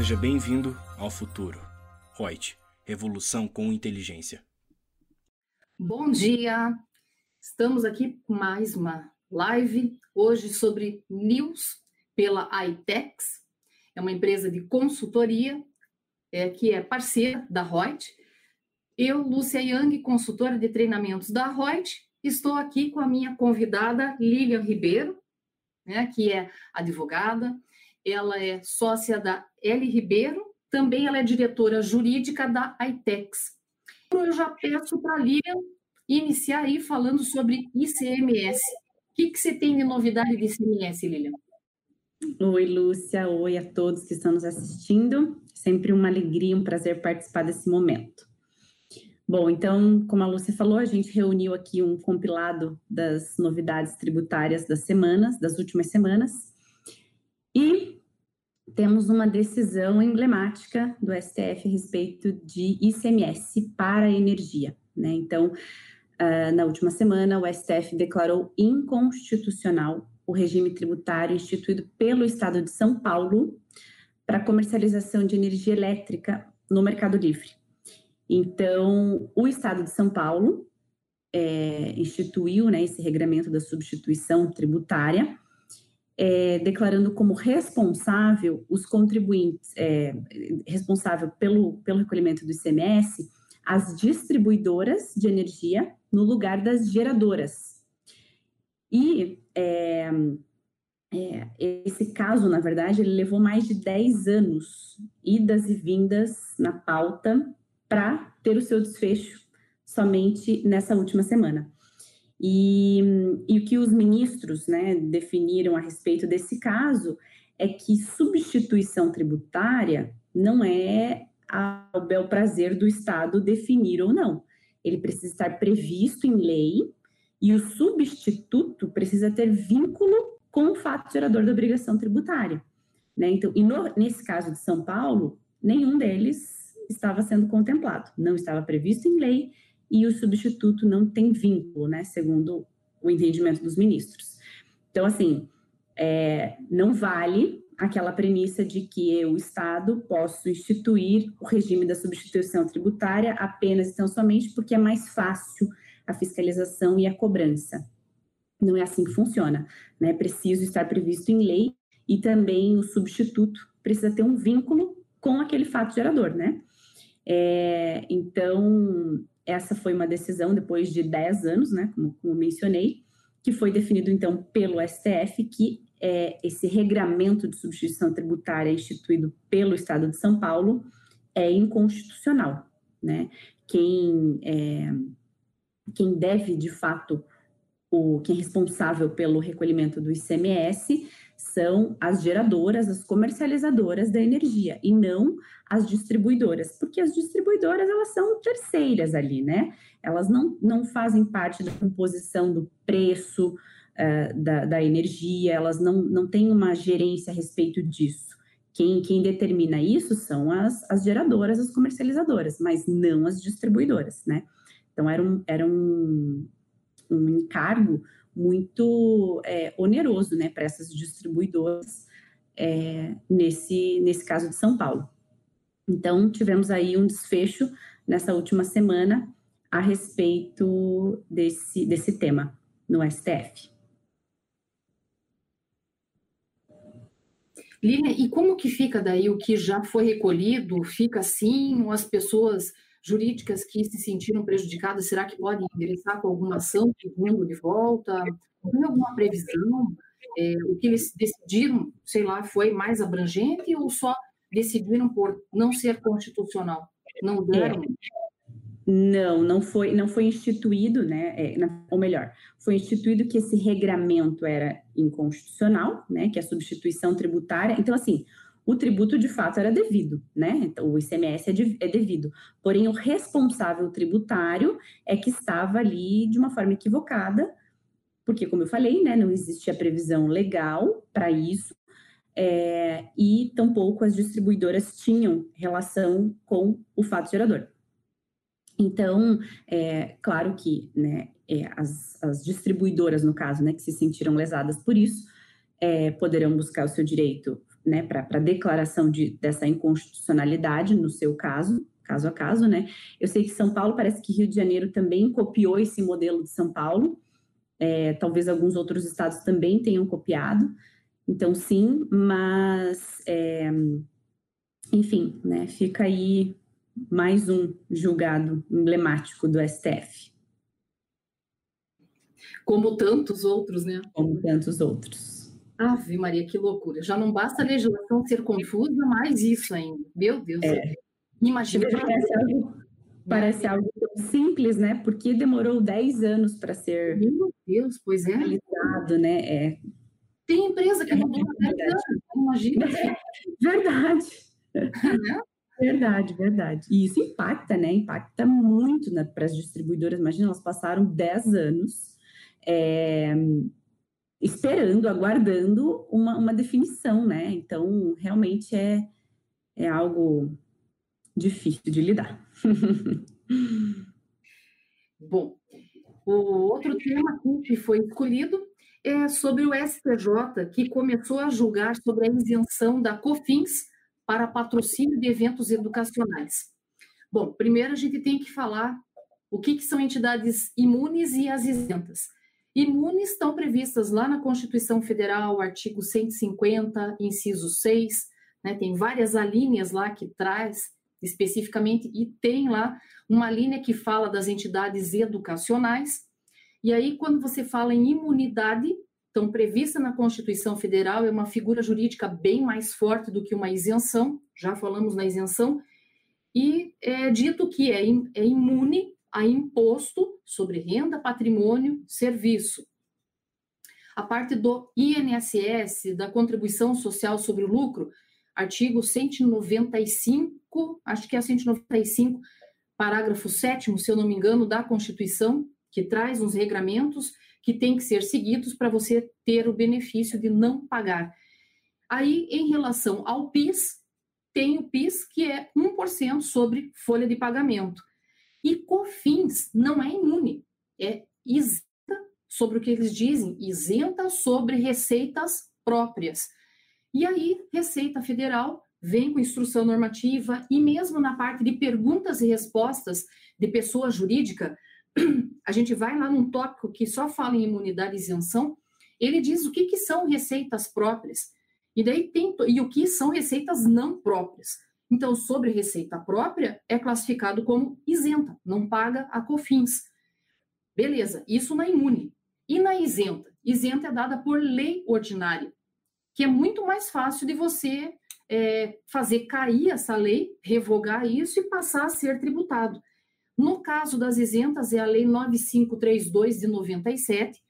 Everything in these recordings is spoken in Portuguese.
Seja bem-vindo ao futuro. Reut, revolução com inteligência. Bom dia! Estamos aqui com mais uma live, hoje sobre news pela iTex. É uma empresa de consultoria é, que é parceira da Reut. Eu, Lúcia Yang, consultora de treinamentos da Reut, estou aqui com a minha convidada Lilian Ribeiro, né, que é advogada, ela é sócia da L Ribeiro, também ela é diretora jurídica da iTex. Então, eu já peço para a Lilian iniciar aí falando sobre ICMS. O que, que você tem de novidade de ICMS, Lilian? Oi, Lúcia. Oi a todos que estão nos assistindo. Sempre uma alegria, um prazer participar desse momento. Bom, então, como a Lúcia falou, a gente reuniu aqui um compilado das novidades tributárias das semanas, das últimas semanas, temos uma decisão emblemática do STF a respeito de ICMS para a energia. Né? Então, uh, na última semana, o STF declarou inconstitucional o regime tributário instituído pelo Estado de São Paulo para comercialização de energia elétrica no Mercado Livre. Então, o Estado de São Paulo é, instituiu né, esse regramento da substituição tributária, é, declarando como responsável os contribuintes, é, responsável pelo, pelo recolhimento do ICMS, as distribuidoras de energia no lugar das geradoras. E é, é, esse caso, na verdade, ele levou mais de 10 anos, idas e vindas na pauta, para ter o seu desfecho somente nessa última semana. E, e o que os ministros né, definiram a respeito desse caso é que substituição tributária não é ao bel prazer do Estado definir ou não. Ele precisa estar previsto em lei e o substituto precisa ter vínculo com o fato gerador da obrigação tributária. Né? Então, e no, nesse caso de São Paulo, nenhum deles estava sendo contemplado, não estava previsto em lei e o substituto não tem vínculo, né, segundo o entendimento dos ministros. Então, assim, é, não vale aquela premissa de que o Estado possa instituir o regime da substituição tributária apenas e tão somente porque é mais fácil a fiscalização e a cobrança. Não é assim que funciona, né? É preciso estar previsto em lei e também o substituto precisa ter um vínculo com aquele fato gerador, né? É, então, essa foi uma decisão depois de 10 anos, né, como, como mencionei, que foi definido então pelo STF que é, esse regramento de substituição tributária instituído pelo Estado de São Paulo é inconstitucional, né? Quem, é, quem deve, de fato, o, quem é responsável pelo recolhimento do ICMS são as geradoras, as comercializadoras da energia e não as distribuidoras, porque as distribuidoras elas são terceiras ali, né? Elas não, não fazem parte da composição do preço uh, da, da energia, elas não, não têm uma gerência a respeito disso. Quem, quem determina isso são as, as geradoras, as comercializadoras, mas não as distribuidoras, né? Então era um, era um, um encargo muito é, oneroso né, para essas distribuidoras, é, nesse, nesse caso de São Paulo. Então, tivemos aí um desfecho nessa última semana a respeito desse, desse tema no STF. Lívia, e como que fica daí o que já foi recolhido? Fica assim, ou as pessoas jurídicas que se sentiram prejudicadas, será que podem ingressar com alguma ação pedindo de volta? Tem alguma previsão? É, o que eles decidiram, sei lá, foi mais abrangente ou só decidiram por não ser constitucional? Não deram? É. Não, não foi, não foi instituído, né? É, ou melhor, foi instituído que esse regramento era inconstitucional, né? Que é a substituição tributária. Então, assim, o tributo de fato era devido, né? Então, o ICMS é, de, é devido. Porém, o responsável tributário é que estava ali de uma forma equivocada, porque, como eu falei, né, não existia previsão legal para isso, é, e tampouco as distribuidoras tinham relação com o fato gerador. Então, é claro que né, é, as, as, distribuidoras, no caso, né, que se sentiram lesadas por isso, é, poderão buscar o seu direito né, para a declaração de, dessa inconstitucionalidade, no seu caso, caso a caso, né? Eu sei que São Paulo, parece que Rio de Janeiro também copiou esse modelo de São Paulo, é, talvez alguns outros estados também tenham copiado, então sim, mas, é, enfim, né, fica aí mais um julgado emblemático do STF. Como tantos outros, né? Como tantos outros. Ave Maria, que loucura. Já não basta a legislação ser confusa, mais isso ainda. Meu Deus. É. Imagina. Parece algo, parece algo simples, né? Porque demorou 10 anos para ser. Meu Deus, pois é. Realizado, né? É. Tem empresa que não dura 10 anos. Imagina. Verdade. Né? Verdade, verdade. E isso impacta, né? Impacta muito para as distribuidoras. Imagina, elas passaram 10 anos é, esperando, aguardando uma, uma definição, né? Então, realmente é, é algo difícil de lidar. Bom, o outro tema que foi escolhido é sobre o STJ, que começou a julgar sobre a isenção da COFINS para patrocínio de eventos educacionais. Bom, primeiro a gente tem que falar o que, que são entidades imunes e as isentas. Imunes estão previstas lá na Constituição Federal, artigo 150, inciso 6, né, tem várias alíneas lá que traz especificamente, e tem lá uma linha que fala das entidades educacionais. E aí, quando você fala em imunidade, então, prevista na Constituição Federal, é uma figura jurídica bem mais forte do que uma isenção, já falamos na isenção, e é dito que é, é imune a imposto sobre renda, patrimônio, serviço. A parte do INSS, da contribuição social sobre o lucro, artigo 195, acho que é 195, parágrafo 7 se eu não me engano, da Constituição, que traz uns regramentos que têm que ser seguidos para você ter o benefício de não pagar. Aí, em relação ao PIS, tem o PIS, que é 1% sobre folha de pagamento. E COFINS não é imune, é isenta sobre o que eles dizem, isenta sobre receitas próprias. E aí, Receita Federal vem com instrução normativa e mesmo na parte de perguntas e respostas de pessoa jurídica, a gente vai lá num tópico que só fala em imunidade e isenção, ele diz o que, que são receitas próprias. E daí tem e o que são receitas não próprias. Então, sobre receita própria, é classificado como isenta, não paga a COFINS. Beleza, isso na imune. E na isenta? Isenta é dada por lei ordinária, que é muito mais fácil de você é, fazer cair essa lei, revogar isso e passar a ser tributado. No caso das isentas, é a Lei 9532 de 97,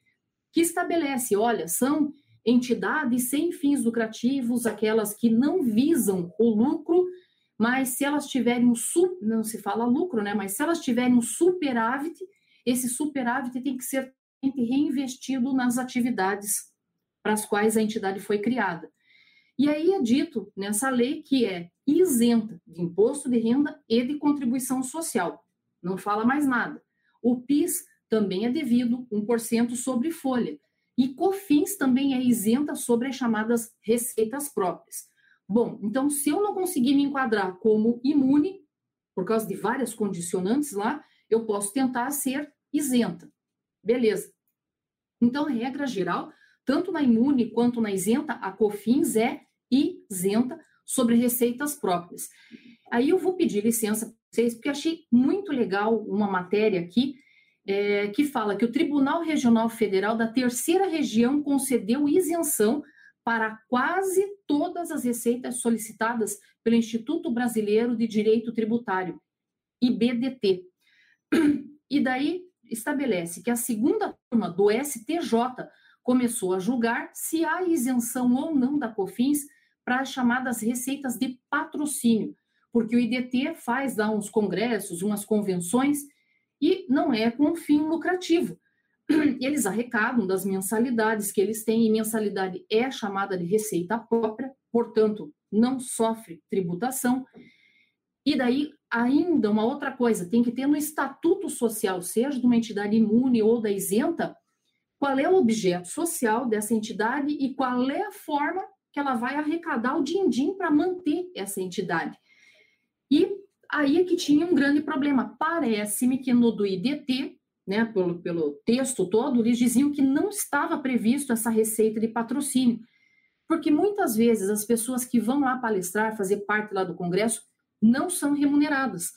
que estabelece: olha, são entidades sem fins lucrativos, aquelas que não visam o lucro, mas se elas tiverem um não se fala lucro, né? Mas se elas tiverem um superávit, esse superávit tem que ser reinvestido nas atividades para as quais a entidade foi criada. E aí é dito nessa lei que é isenta de imposto de renda e de contribuição social não fala mais nada. O PIS também é devido 1% sobre folha. E COFINS também é isenta sobre as chamadas receitas próprias. Bom, então se eu não conseguir me enquadrar como imune, por causa de várias condicionantes lá, eu posso tentar ser isenta. Beleza. Então, regra geral, tanto na imune quanto na isenta, a COFINS é isenta sobre receitas próprias. Aí eu vou pedir licença vocês, porque achei muito legal uma matéria aqui é, que fala que o Tribunal Regional Federal da Terceira Região concedeu isenção para quase todas as receitas solicitadas pelo Instituto Brasileiro de Direito Tributário, IBDT. E daí estabelece que a segunda turma do STJ começou a julgar se há isenção ou não da COFINS para as chamadas receitas de patrocínio, porque o IDT faz lá uns congressos, umas convenções, e não é com fim lucrativo. Eles arrecadam das mensalidades que eles têm, e mensalidade é chamada de receita própria, portanto, não sofre tributação. E daí, ainda uma outra coisa, tem que ter no estatuto social, seja de uma entidade imune ou da isenta, qual é o objeto social dessa entidade e qual é a forma que ela vai arrecadar o din-din para manter essa entidade. E aí é que tinha um grande problema. Parece-me que no do IDT, né, pelo, pelo texto todo, eles diziam que não estava previsto essa receita de patrocínio. Porque muitas vezes as pessoas que vão lá palestrar, fazer parte lá do congresso, não são remuneradas.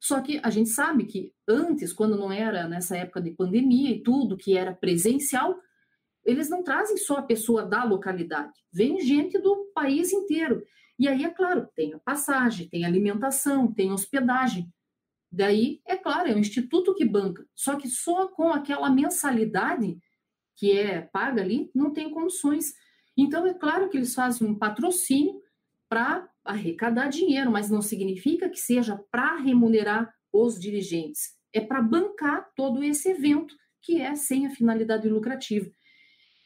Só que a gente sabe que antes, quando não era nessa época de pandemia e tudo, que era presencial, eles não trazem só a pessoa da localidade, vem gente do país inteiro. E aí, é claro, tem a passagem, tem alimentação, tem hospedagem. Daí, é claro, é o instituto que banca. Só que só com aquela mensalidade que é paga ali, não tem condições. Então, é claro que eles fazem um patrocínio para arrecadar dinheiro, mas não significa que seja para remunerar os dirigentes. É para bancar todo esse evento, que é sem a finalidade lucrativa.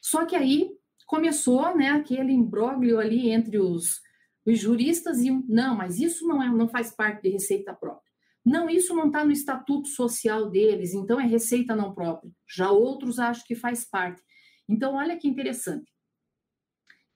Só que aí começou né, aquele imbróglio ali entre os, os juristas e não, mas isso não, é, não faz parte de receita própria. Não, isso não está no estatuto social deles, então é receita não própria. Já outros acham que faz parte. Então, olha que interessante.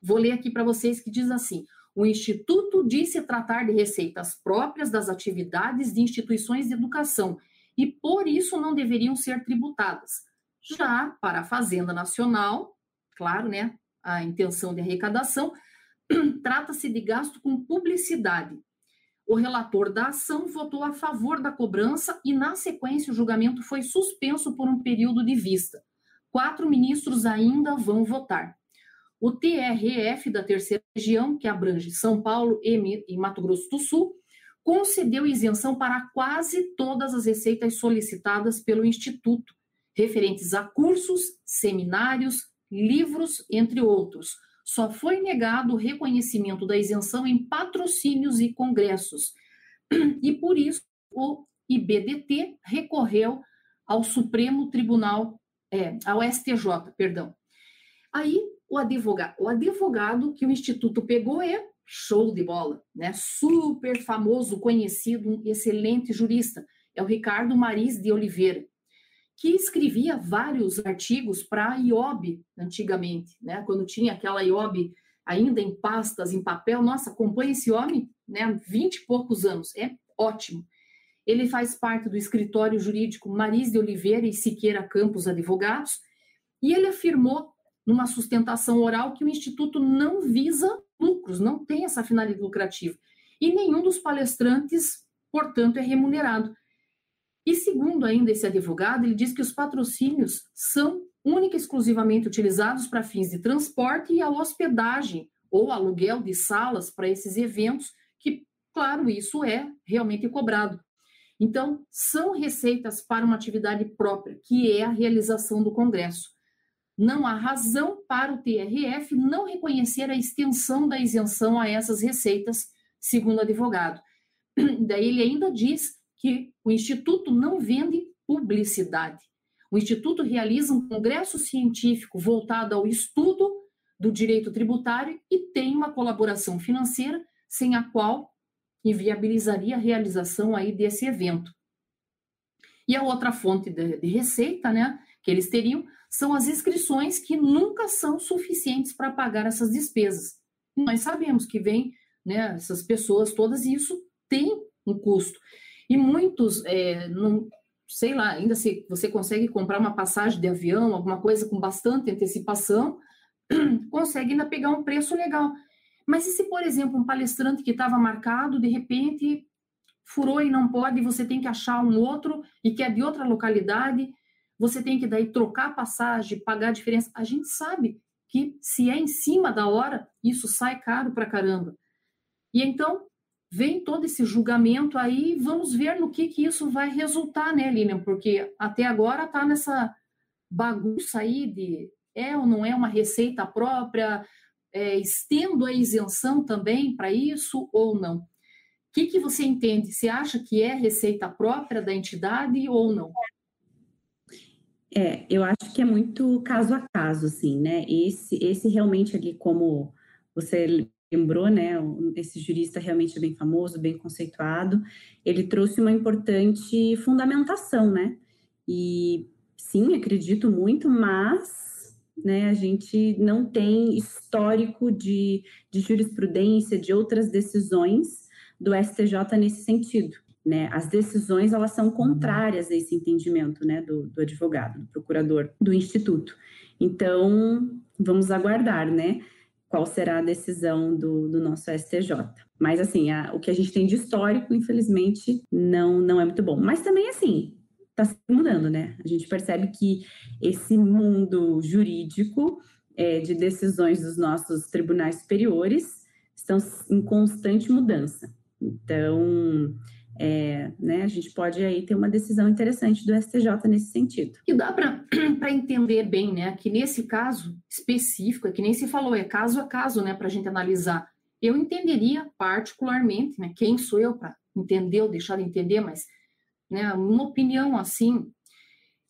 Vou ler aqui para vocês que diz assim: o Instituto disse tratar de receitas próprias das atividades de instituições de educação e, por isso, não deveriam ser tributadas. Já para a Fazenda Nacional, claro, né, a intenção de arrecadação, trata-se de gasto com publicidade. O relator da ação votou a favor da cobrança e, na sequência, o julgamento foi suspenso por um período de vista. Quatro ministros ainda vão votar. O TRF da terceira região, que abrange São Paulo e Mato Grosso do Sul, concedeu isenção para quase todas as receitas solicitadas pelo Instituto, referentes a cursos, seminários, livros, entre outros. Só foi negado o reconhecimento da isenção em patrocínios e congressos. E por isso o IBDT recorreu ao Supremo Tribunal, é, ao STJ, perdão. Aí o advogado, o advogado que o instituto pegou é show de bola, né? Super famoso, conhecido, um excelente jurista, é o Ricardo Maris de Oliveira que escrevia vários artigos para a IOB antigamente, né? Quando tinha aquela IOB ainda em pastas, em papel, nossa, acompanha esse homem, né? Vinte e poucos anos, é ótimo. Ele faz parte do escritório jurídico Maris de Oliveira e Siqueira Campos Advogados, e ele afirmou numa sustentação oral que o instituto não visa lucros, não tem essa finalidade lucrativa. E nenhum dos palestrantes, portanto, é remunerado. E segundo ainda esse advogado, ele diz que os patrocínios são única e exclusivamente utilizados para fins de transporte e a hospedagem ou aluguel de salas para esses eventos, que, claro, isso é realmente cobrado. Então, são receitas para uma atividade própria, que é a realização do Congresso. Não há razão para o TRF não reconhecer a extensão da isenção a essas receitas, segundo o advogado. Daí ele ainda diz que o Instituto não vende publicidade. O Instituto realiza um congresso científico voltado ao estudo do direito tributário e tem uma colaboração financeira sem a qual inviabilizaria a realização aí desse evento. E a outra fonte de, de receita, né, que eles teriam, são as inscrições que nunca são suficientes para pagar essas despesas. E nós sabemos que vem, né, essas pessoas todas e isso tem um custo. E muitos, é, não, sei lá, ainda se você consegue comprar uma passagem de avião, alguma coisa com bastante antecipação, consegue ainda pegar um preço legal. Mas e se, por exemplo, um palestrante que estava marcado, de repente furou e não pode, você tem que achar um outro e que é de outra localidade, você tem que daí trocar passagem, pagar a diferença. A gente sabe que se é em cima da hora, isso sai caro para caramba. E então, vem todo esse julgamento aí, vamos ver no que, que isso vai resultar, né, Lilian? Porque até agora está nessa bagunça aí de é ou não é uma receita própria, é, estendo a isenção também para isso ou não. O que, que você entende? Você acha que é receita própria da entidade ou não? É, eu acho que é muito caso a caso, assim, né? Esse, esse realmente ali, como você lembrou, né, esse jurista realmente é bem famoso, bem conceituado, ele trouxe uma importante fundamentação, né? E sim, acredito muito, mas né, a gente não tem histórico de, de jurisprudência, de outras decisões do STJ nesse sentido. Né? As decisões elas são contrárias a esse entendimento né, do, do advogado, do procurador do Instituto. Então, vamos aguardar, né? Qual será a decisão do, do nosso STJ. Mas, assim, a, o que a gente tem de histórico, infelizmente, não, não é muito bom. Mas também, assim, está se mudando, né? A gente percebe que esse mundo jurídico é, de decisões dos nossos tribunais superiores estão em constante mudança. Então, é, né, a gente pode aí ter uma decisão interessante do STJ nesse sentido. E dá para entender bem, né, que nesse caso específico, é que nem se falou, é caso a caso, né, para a gente analisar. Eu entenderia particularmente, né, quem sou eu para entender ou deixar de entender, mas, né, uma opinião assim,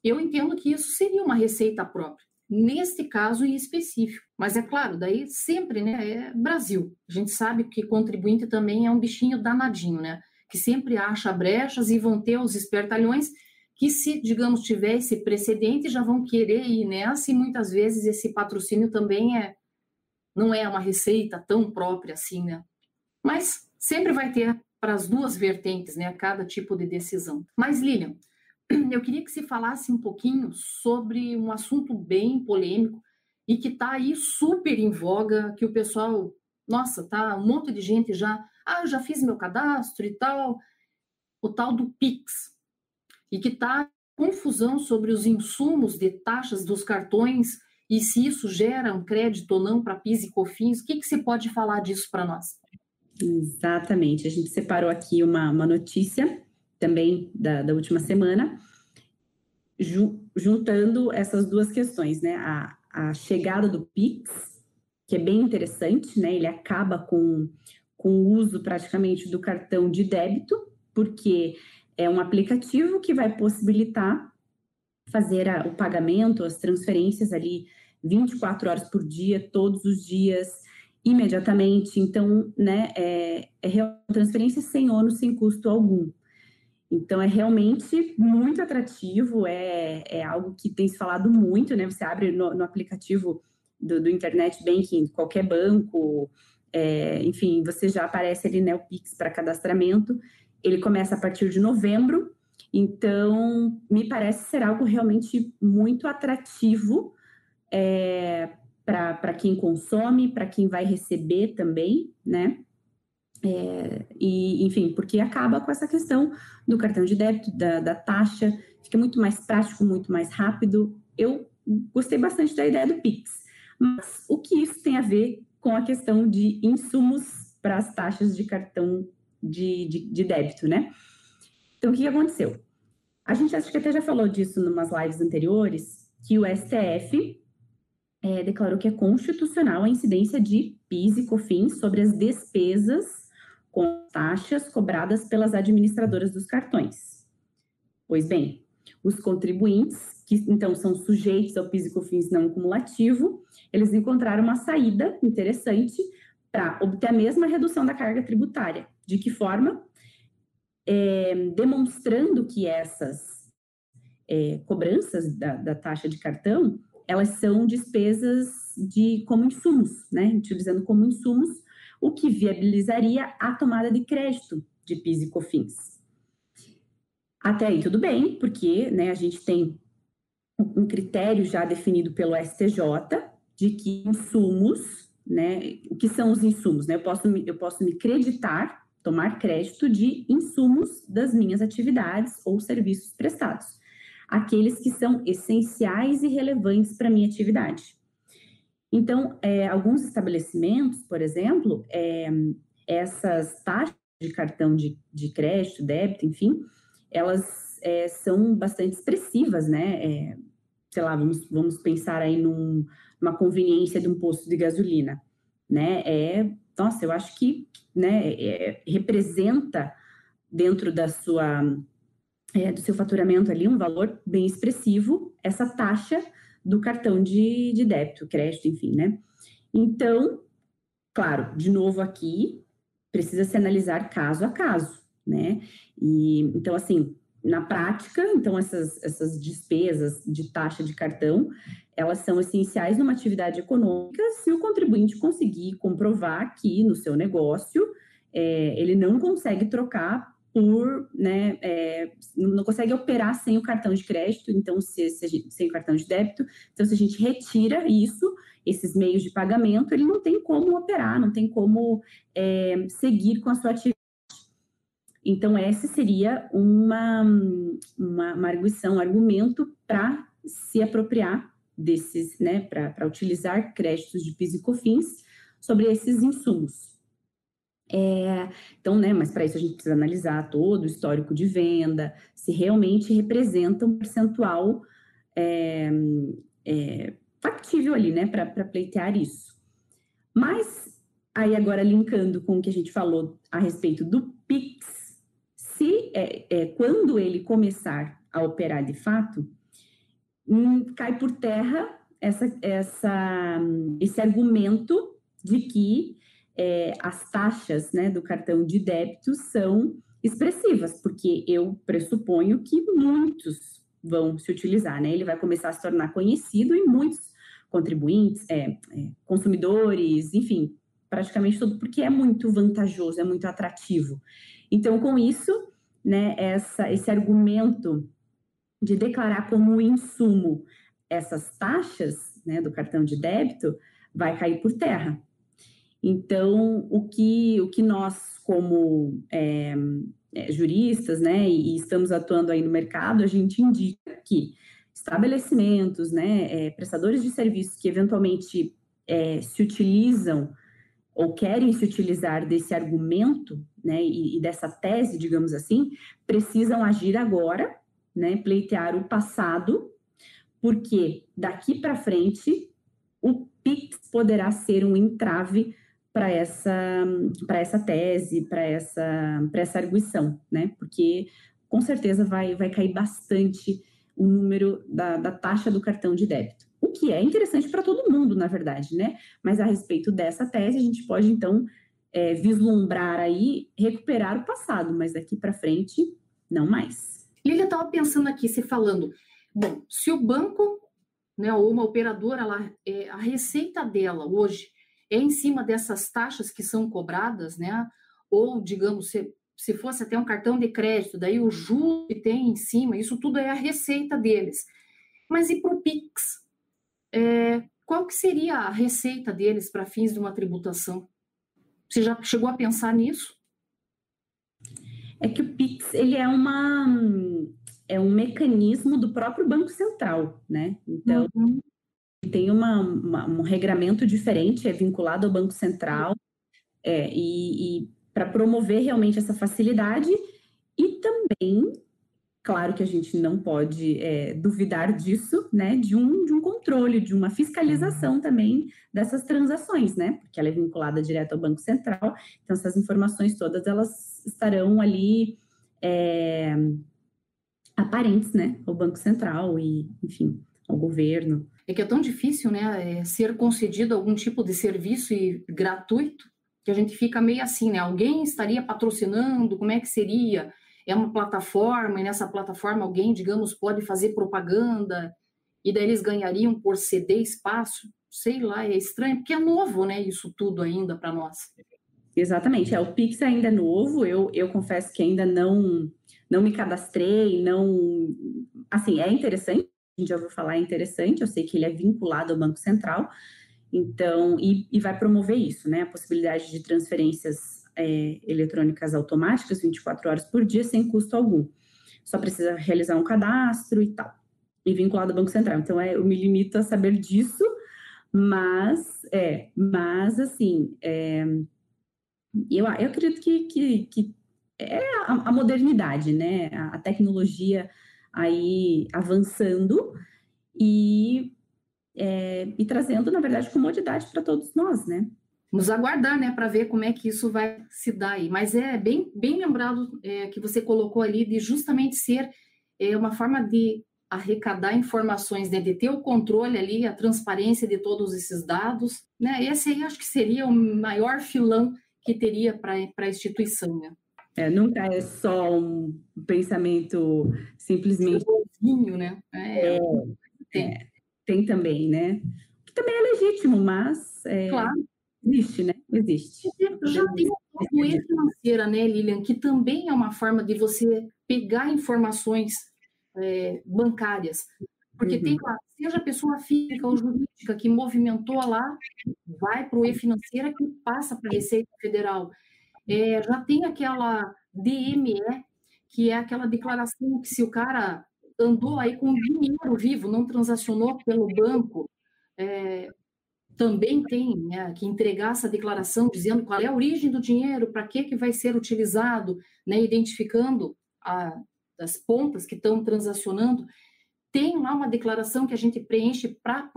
eu entendo que isso seria uma receita própria neste caso em específico. Mas é claro, daí sempre, né, é Brasil. A gente sabe que contribuinte também é um bichinho danadinho, né? Que sempre acha brechas e vão ter os espertalhões que, se, digamos, tiver esse precedente, já vão querer ir nessa, e muitas vezes esse patrocínio também é não é uma receita tão própria assim, né? Mas sempre vai ter para as duas vertentes, né? Cada tipo de decisão. Mas, Lilian, eu queria que se falasse um pouquinho sobre um assunto bem polêmico e que está aí super em voga, que o pessoal, nossa, tá um monte de gente já ah, eu já fiz meu cadastro e tal, o tal do PIX, e que está confusão sobre os insumos de taxas dos cartões e se isso gera um crédito ou não para PIS e COFINS. O que, que você pode falar disso para nós? Exatamente. A gente separou aqui uma, uma notícia também da, da última semana, ju, juntando essas duas questões, né? A, a chegada do PIX, que é bem interessante, né? Ele acaba com com o uso praticamente do cartão de débito, porque é um aplicativo que vai possibilitar fazer a, o pagamento, as transferências ali 24 horas por dia, todos os dias, imediatamente. Então, né, é, é transferência sem ônus, sem custo algum. Então, é realmente muito atrativo, é, é algo que tem se falado muito, né? Você abre no, no aplicativo do, do Internet Banking, qualquer banco, é, enfim, você já aparece ali, né, o Pix para cadastramento. Ele começa a partir de novembro, então me parece ser algo realmente muito atrativo é, para quem consome, para quem vai receber também, né? É, e, enfim, porque acaba com essa questão do cartão de débito, da, da taxa, fica muito mais prático, muito mais rápido. Eu gostei bastante da ideia do Pix, mas o que isso tem a ver com a questão de insumos para as taxas de cartão de, de, de débito, né? Então, o que aconteceu? A gente acho que até já falou disso em umas lives anteriores, que o STF é, declarou que é constitucional a incidência de PIS e COFINS sobre as despesas com taxas cobradas pelas administradoras dos cartões. Pois bem, os contribuintes, que então são sujeitos ao PIS e COFINS não cumulativo, eles encontraram uma saída interessante para obter a mesma redução da carga tributária. De que forma? É, demonstrando que essas é, cobranças da, da, taxa de cartão, elas são despesas de como insumos, né? Utilizando como insumos, o que viabilizaria a tomada de crédito de PIS e COFINS. Até aí tudo bem, porque né, a gente tem um critério já definido pelo STJ de que insumos, né, o que são os insumos, né? Eu posso, eu posso me creditar, tomar crédito de insumos das minhas atividades ou serviços prestados, aqueles que são essenciais e relevantes para a minha atividade. Então, é, alguns estabelecimentos, por exemplo, é, essas taxas de cartão de, de crédito, débito, enfim, elas é, são bastante expressivas, né? É, sei lá, vamos, vamos pensar aí num, numa conveniência de um posto de gasolina, né? É, nossa, eu acho que né, é, representa dentro da sua, é, do seu faturamento ali um valor bem expressivo, essa taxa do cartão de, de débito, crédito, enfim, né? Então, claro, de novo aqui, precisa se analisar caso a caso, né? E então, assim, na prática, então essas, essas despesas de taxa de cartão, elas são essenciais numa atividade econômica se o contribuinte conseguir comprovar que no seu negócio é, ele não consegue trocar por, né, é, não consegue operar sem o cartão de crédito, então se, se sem o cartão de débito, então se a gente retira isso, esses meios de pagamento, ele não tem como operar, não tem como é, seguir com a sua atividade. Então, esse seria uma, uma, uma arguição, um argumento para se apropriar desses, né, para utilizar créditos de PIS e COFINS sobre esses insumos. É, então, né, mas para isso a gente precisa analisar todo o histórico de venda, se realmente representa um percentual é, é, factível ali, né, para pleitear isso. Mas, aí agora linkando com o que a gente falou a respeito do é, é, quando ele começar a operar de fato, hum, cai por terra essa, essa, esse argumento de que é, as taxas né, do cartão de débito são expressivas, porque eu pressuponho que muitos vão se utilizar, né? Ele vai começar a se tornar conhecido e muitos contribuintes, é, é, consumidores, enfim, praticamente todo, porque é muito vantajoso, é muito atrativo. Então, com isso, né, essa, esse argumento de declarar como insumo essas taxas né, do cartão de débito vai cair por terra. Então, o que, o que nós, como é, é, juristas, né, e estamos atuando aí no mercado, a gente indica que estabelecimentos, né, é, prestadores de serviços que eventualmente é, se utilizam ou querem se utilizar desse argumento, né, e, e dessa tese, digamos assim, precisam agir agora, né, pleitear o passado, porque daqui para frente o PIX poderá ser um entrave para essa, para essa tese, para essa, para essa arguição, né? Porque com certeza vai, vai cair bastante o número da, da taxa do cartão de débito. Que é interessante para todo mundo, na verdade, né? Mas a respeito dessa tese, a gente pode, então, é, vislumbrar aí, recuperar o passado, mas daqui para frente, não mais. Lília estava pensando aqui, se falando, bom, se o banco, né, ou uma operadora, ela, é, a receita dela hoje é em cima dessas taxas que são cobradas, né? Ou, digamos, se, se fosse até um cartão de crédito, daí o juro que tem em cima, isso tudo é a receita deles. Mas e para o PIX? É, qual que seria a receita deles para fins de uma tributação? Você já chegou a pensar nisso? É que o PIX ele é uma é um mecanismo do próprio Banco Central, né? Então, uhum tem uma, uma, um regramento diferente, é vinculado ao Banco Central, é, e, e para promover realmente essa facilidade e também, claro que a gente não pode é, duvidar disso, né, de um, de um controle, de uma fiscalização uhum. também dessas transações, né, porque ela é vinculada direto ao Banco Central, então essas informações todas elas estarão ali é, aparentes, né, ao Banco Central e, enfim, ao governo é que é tão difícil, né, é, ser concedido algum tipo de serviço e gratuito, que a gente fica meio assim, né, alguém estaria patrocinando, como é que seria? É uma plataforma, e nessa plataforma alguém, digamos, pode fazer propaganda, e daí eles ganhariam por ceder espaço, sei lá, é estranho, porque é novo, né, isso tudo ainda para nós. Exatamente, é, o Pix ainda é novo, eu, eu confesso que ainda não, não me cadastrei, não, assim, é interessante, gente já ouviu falar, é interessante, eu sei que ele é vinculado ao Banco Central, então, e, e vai promover isso, né? A possibilidade de transferências é, eletrônicas automáticas 24 horas por dia, sem custo algum. Só precisa realizar um cadastro e tal. E vinculado ao Banco Central. Então, é, eu me limito a saber disso, mas, é, mas assim, é, eu, eu acredito que, que, que é a, a modernidade, né? A, a tecnologia aí avançando e, é, e trazendo, na verdade, comodidade para todos nós, né? Nos aguardar, né, para ver como é que isso vai se dar aí. Mas é bem, bem lembrado é, que você colocou ali de justamente ser é, uma forma de arrecadar informações, né, de ter o controle ali, a transparência de todos esses dados, né? Esse aí acho que seria o maior filão que teria para a instituição, né? É, nunca é só um pensamento simplesmente. Né? É, é, tem. tem também, né? Que também é legítimo, mas é, claro. Existe, né? Existe. Já tem a doença financeira, né, Lilian, que também é uma forma de você pegar informações é, bancárias. Porque uhum. tem lá, seja a pessoa física ou jurídica que movimentou lá, vai para o e-financeira que passa para a Receita Federal. É, já tem aquela DME, que é aquela declaração que se o cara andou aí com dinheiro vivo, não transacionou pelo banco, é, também tem né, que entregar essa declaração dizendo qual é a origem do dinheiro, para que, que vai ser utilizado, né, identificando a, as pontas que estão transacionando. Tem lá uma declaração que a gente preenche para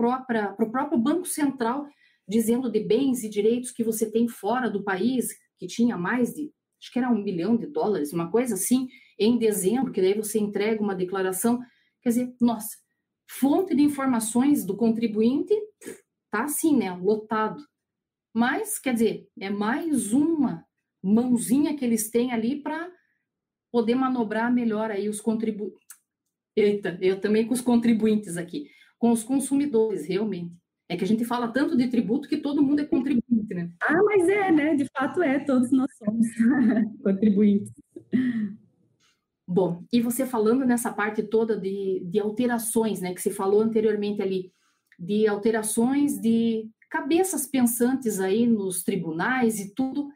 o próprio Banco Central, dizendo de bens e direitos que você tem fora do país, que tinha mais de, acho que era um milhão de dólares, uma coisa assim, em dezembro, que daí você entrega uma declaração. Quer dizer, nossa, fonte de informações do contribuinte tá assim, né, lotado. Mas, quer dizer, é mais uma mãozinha que eles têm ali para poder manobrar melhor aí os contribuintes. Eita, eu também com os contribuintes aqui, com os consumidores, realmente. É que a gente fala tanto de tributo que todo mundo é contribuinte, né? Ah, mas é, né? De fato é, todos nós somos contribuintes. Bom, e você falando nessa parte toda de, de alterações, né, que se falou anteriormente ali, de alterações de cabeças pensantes aí nos tribunais e tudo.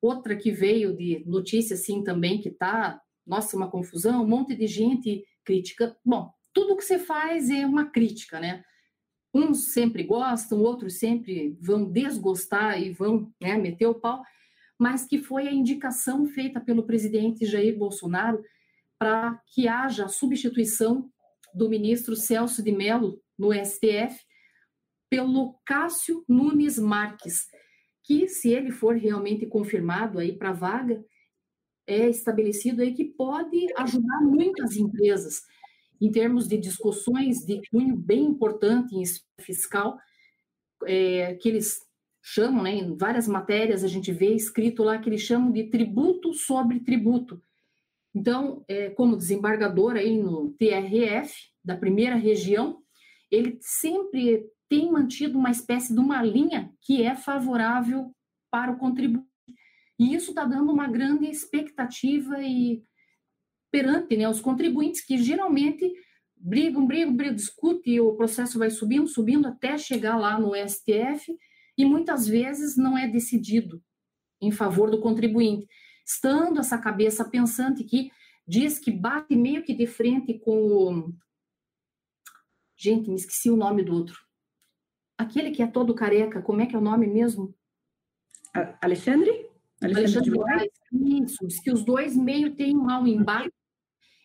Outra que veio de notícia assim também que tá, nossa, uma confusão, um monte de gente crítica. Bom, tudo que você faz é uma crítica, né? Uns sempre gostam, outros sempre vão desgostar e vão né, meter o pau, mas que foi a indicação feita pelo presidente Jair Bolsonaro para que haja a substituição do ministro Celso de Mello no STF pelo Cássio Nunes Marques, que se ele for realmente confirmado aí para a vaga, é estabelecido aí que pode ajudar muitas empresas em termos de discussões de cunho bem importante em fiscal, é, que eles chamam, né, em várias matérias a gente vê escrito lá que eles chamam de tributo sobre tributo, então, é, como desembargador aí no TRF, da primeira região, ele sempre tem mantido uma espécie de uma linha que é favorável para o contribuinte. E isso está dando uma grande expectativa e perante né, os contribuintes que geralmente brigam, brigam, brigam, discutem e o processo vai subindo, subindo até chegar lá no STF e muitas vezes não é decidido em favor do contribuinte estando essa cabeça pensante que diz que bate meio que de frente com o. Gente, me esqueci o nome do outro. Aquele que é todo careca, como é que é o nome mesmo? Alexandre? Alexandre, Alexandre Isso, diz que os dois meio têm um embate,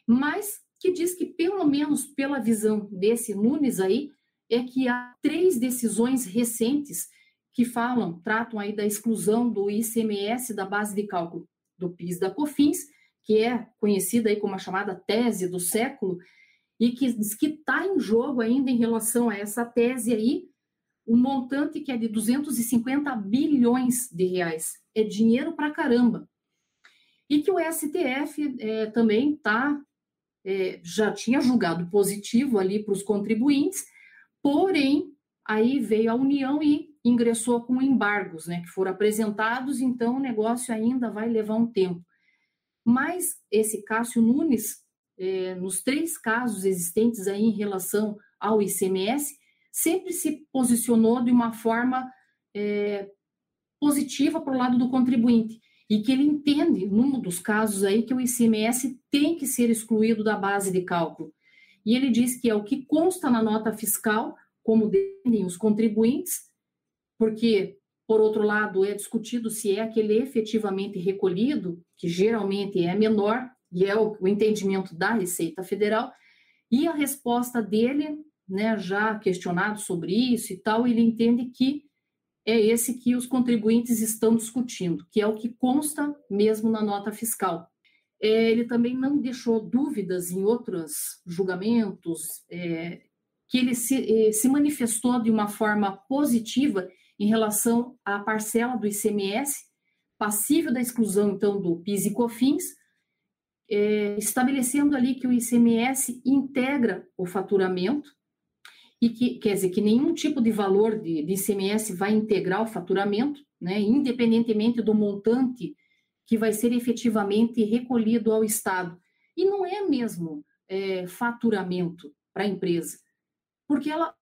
mas que diz que, pelo menos pela visão desse Nunes aí, é que há três decisões recentes que falam, tratam aí da exclusão do ICMS da base de cálculo do PIS da COFINS, que é conhecida aí como a chamada tese do século, e que diz que está em jogo ainda em relação a essa tese aí, um montante que é de 250 bilhões de reais. É dinheiro para caramba. E que o STF é, também tá, é, já tinha julgado positivo ali para os contribuintes, porém, aí veio a União e ingressou com embargos, né, que foram apresentados, então o negócio ainda vai levar um tempo. Mas esse Cássio Nunes, é, nos três casos existentes aí em relação ao ICMS, sempre se posicionou de uma forma é, positiva para o lado do contribuinte e que ele entende, num dos casos aí, que o ICMS tem que ser excluído da base de cálculo. E ele diz que é o que consta na nota fiscal, como defendem os contribuintes, porque, por outro lado, é discutido se é aquele efetivamente recolhido, que geralmente é menor, e é o, o entendimento da Receita Federal, e a resposta dele, né, já questionado sobre isso e tal, ele entende que é esse que os contribuintes estão discutindo, que é o que consta mesmo na nota fiscal. É, ele também não deixou dúvidas em outros julgamentos, é, que ele se, é, se manifestou de uma forma positiva em relação à parcela do ICMS passível da exclusão, então, do PIS e COFINS, é, estabelecendo ali que o ICMS integra o faturamento e que quer dizer que nenhum tipo de valor de, de ICMS vai integrar o faturamento, né, independentemente do montante que vai ser efetivamente recolhido ao Estado. E não é mesmo é, faturamento para a empresa, porque ela,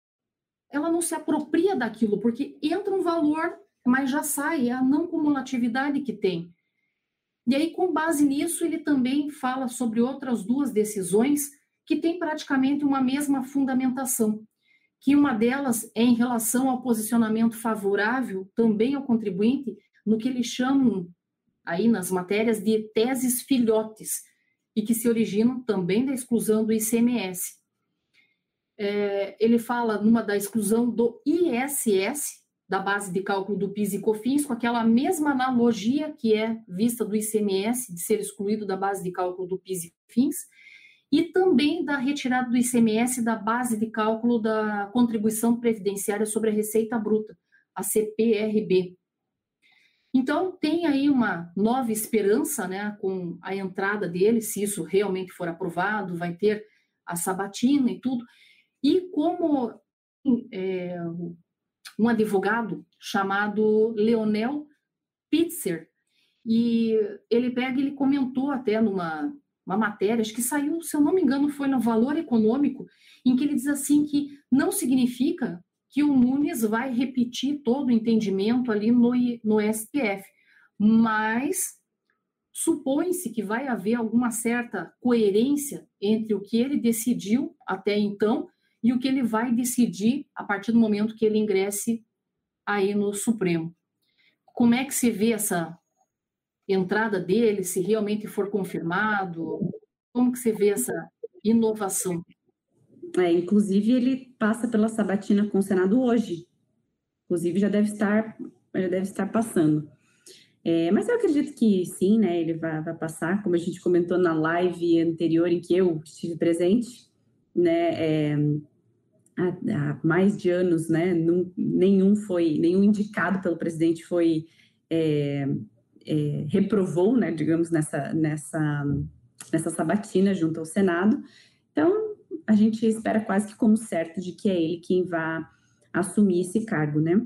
ela não se apropria daquilo, porque entra um valor, mas já sai, é a não cumulatividade que tem. E aí, com base nisso, ele também fala sobre outras duas decisões que têm praticamente uma mesma fundamentação, que uma delas é em relação ao posicionamento favorável também ao contribuinte no que eles chamam aí nas matérias de teses filhotes e que se originam também da exclusão do ICMS. É, ele fala numa da exclusão do ISS, da base de cálculo do PIS e COFINS, com aquela mesma analogia que é vista do ICMS, de ser excluído da base de cálculo do PIS e COFINS, e também da retirada do ICMS da base de cálculo da contribuição previdenciária sobre a receita bruta, a CPRB. Então, tem aí uma nova esperança né, com a entrada dele, se isso realmente for aprovado, vai ter a sabatina e tudo. E como é, um advogado chamado Leonel Pitzer, e ele pega, ele comentou até numa uma matéria, acho que saiu, se eu não me engano, foi no Valor Econômico, em que ele diz assim que não significa que o Nunes vai repetir todo o entendimento ali no, no STF, mas supõe-se que vai haver alguma certa coerência entre o que ele decidiu até então e o que ele vai decidir a partir do momento que ele ingresse aí no Supremo. Como é que se vê essa entrada dele, se realmente for confirmado? Como que você vê essa inovação? É, inclusive, ele passa pela sabatina com o Senado hoje. Inclusive, já deve estar, já deve estar passando. É, mas eu acredito que sim, né? Ele vai, vai, passar, como a gente comentou na live anterior em que eu estive presente, né? É, há, mais de anos, né? Num, nenhum foi, nenhum indicado pelo presidente foi é, é reprovou, né? Digamos nessa nessa nessa sabatina junto ao Senado. Então a gente espera quase que como certo de que é ele quem vai assumir esse cargo, né?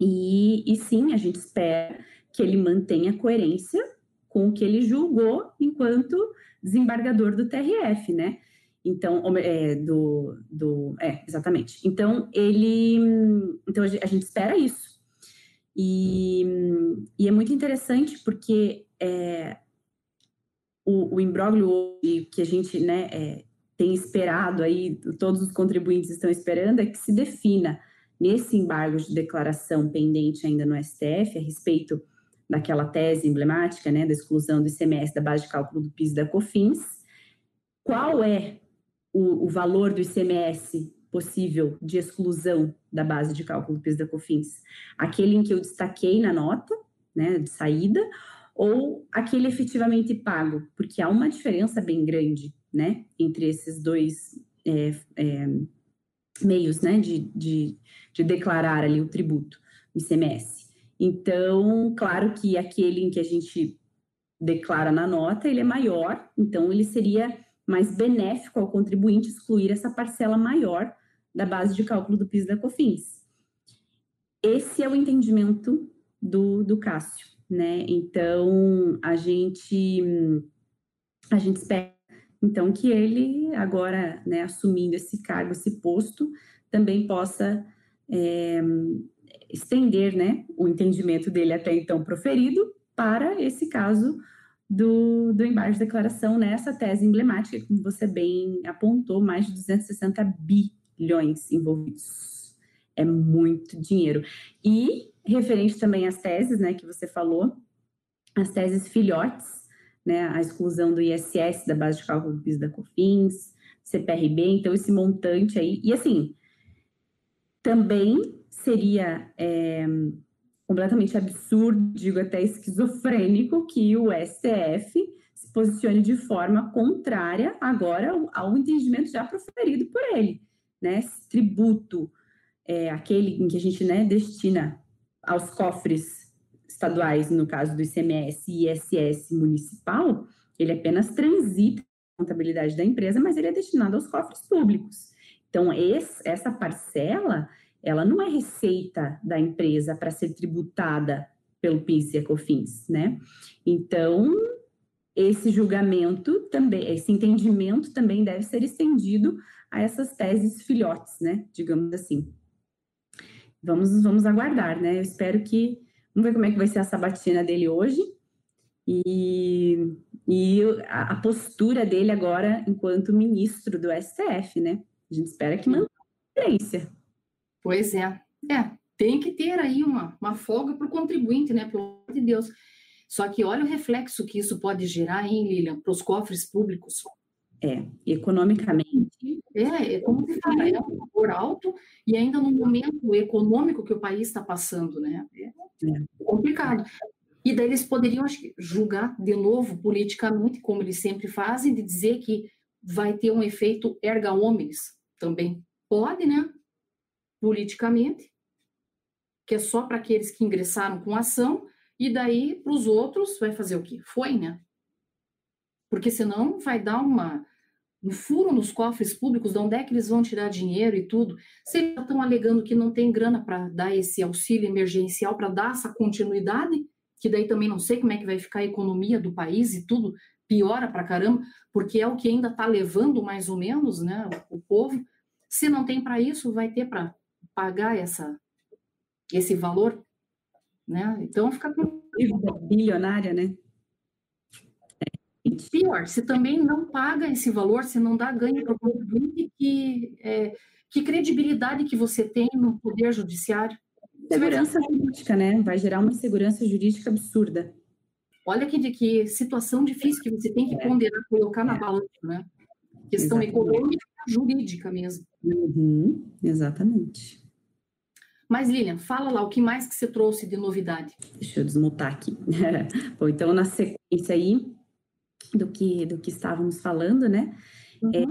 E, e sim, a gente espera que ele mantenha coerência com o que ele julgou enquanto desembargador do TRF, né? Então, é, do, do, é, exatamente. Então, ele, então a gente espera isso. E, e é muito interessante porque é, o, o imbróglio que a gente, né, é, tem esperado aí, todos os contribuintes estão esperando, é que se defina nesse embargo de declaração pendente ainda no STF a respeito daquela tese emblemática, né, da exclusão do ICMS da base de cálculo do PIS e da COFINS, qual é o, o valor do ICMS possível de exclusão da base de cálculo do PIS da COFINS? Aquele em que eu destaquei na nota, né, de saída, ou aquele efetivamente pago? Porque há uma diferença bem grande né, entre esses dois é, é, meios, né, de, de, de, declarar ali o tributo, o ICMS. Então, claro que aquele em que a gente declara na nota, ele é maior, então ele seria mais benéfico ao contribuinte excluir essa parcela maior da base de cálculo do PIS da COFINS. Esse é o entendimento do, do Cássio, né? Então, a gente, a gente espera então, que ele, agora, né, assumindo esse cargo, esse posto, também possa é, estender né, o entendimento dele até então proferido para esse caso do, do embargo de declaração nessa tese emblemática, como você bem apontou, mais de 260 bilhões envolvidos. É muito dinheiro. E referente também às teses, né, que você falou, as teses filhotes, né, a exclusão do ISS da base de cálculo do PIS da COFINS, CPRB, então esse montante aí, e assim, também seria é, completamente absurdo, digo até esquizofrênico, que o STF se posicione de forma contrária agora ao entendimento já proferido por ele, né, esse tributo, é, aquele em que a gente, né, destina aos cofres estaduais, no caso do ICMS e ISS municipal, ele apenas transita a contabilidade da empresa, mas ele é destinado aos cofres públicos. Então, esse, essa parcela, ela não é receita da empresa para ser tributada pelo PIS e ECOFINS, né? Então, esse julgamento também, esse entendimento também deve ser estendido a essas teses filhotes, né? Digamos assim. Vamos, vamos aguardar, né? Eu espero que. Vamos ver como é que vai ser a sabatina dele hoje. E, e a, a postura dele agora enquanto ministro do STF, né? A gente espera que mantenha a. Pois é. É, tem que ter aí uma, uma folga para o contribuinte, né? Pelo amor de Deus. Só que olha o reflexo que isso pode gerar, hein, Lilian, para os cofres públicos. É, economicamente. É, é como se fala, é um valor alto e ainda no momento econômico que o país está passando, né? É, é complicado. E daí eles poderiam, acho que, julgar de novo politicamente, como eles sempre fazem, de dizer que vai ter um efeito erga omnes também. Pode, né? Politicamente, que é só para aqueles que ingressaram com ação, e daí para os outros vai fazer o quê? Foi, né? Porque senão vai dar uma, um furo nos cofres públicos, de onde é que eles vão tirar dinheiro e tudo. Vocês estão alegando que não tem grana para dar esse auxílio emergencial, para dar essa continuidade, que daí também não sei como é que vai ficar a economia do país e tudo piora para caramba, porque é o que ainda está levando mais ou menos né, o, o povo. Se não tem para isso, vai ter para pagar essa, esse valor. Né? Então fica com. Bilionária, né? Pior, se também não paga esse valor, se não dá ganho para o contribuinte, que, é, que credibilidade que você tem no Poder Judiciário? Segurança jurídica, né? Vai gerar uma insegurança jurídica absurda. Olha que, que situação difícil que você tem que é. ponderar, colocar na é. balança, né? Questão exatamente. econômica, jurídica mesmo. Uhum, exatamente. Mas, Lilian, fala lá o que mais que você trouxe de novidade. Deixa eu desmutar aqui. Bom, então, na sequência aí do que, do que estávamos falando, né? Uhum. É,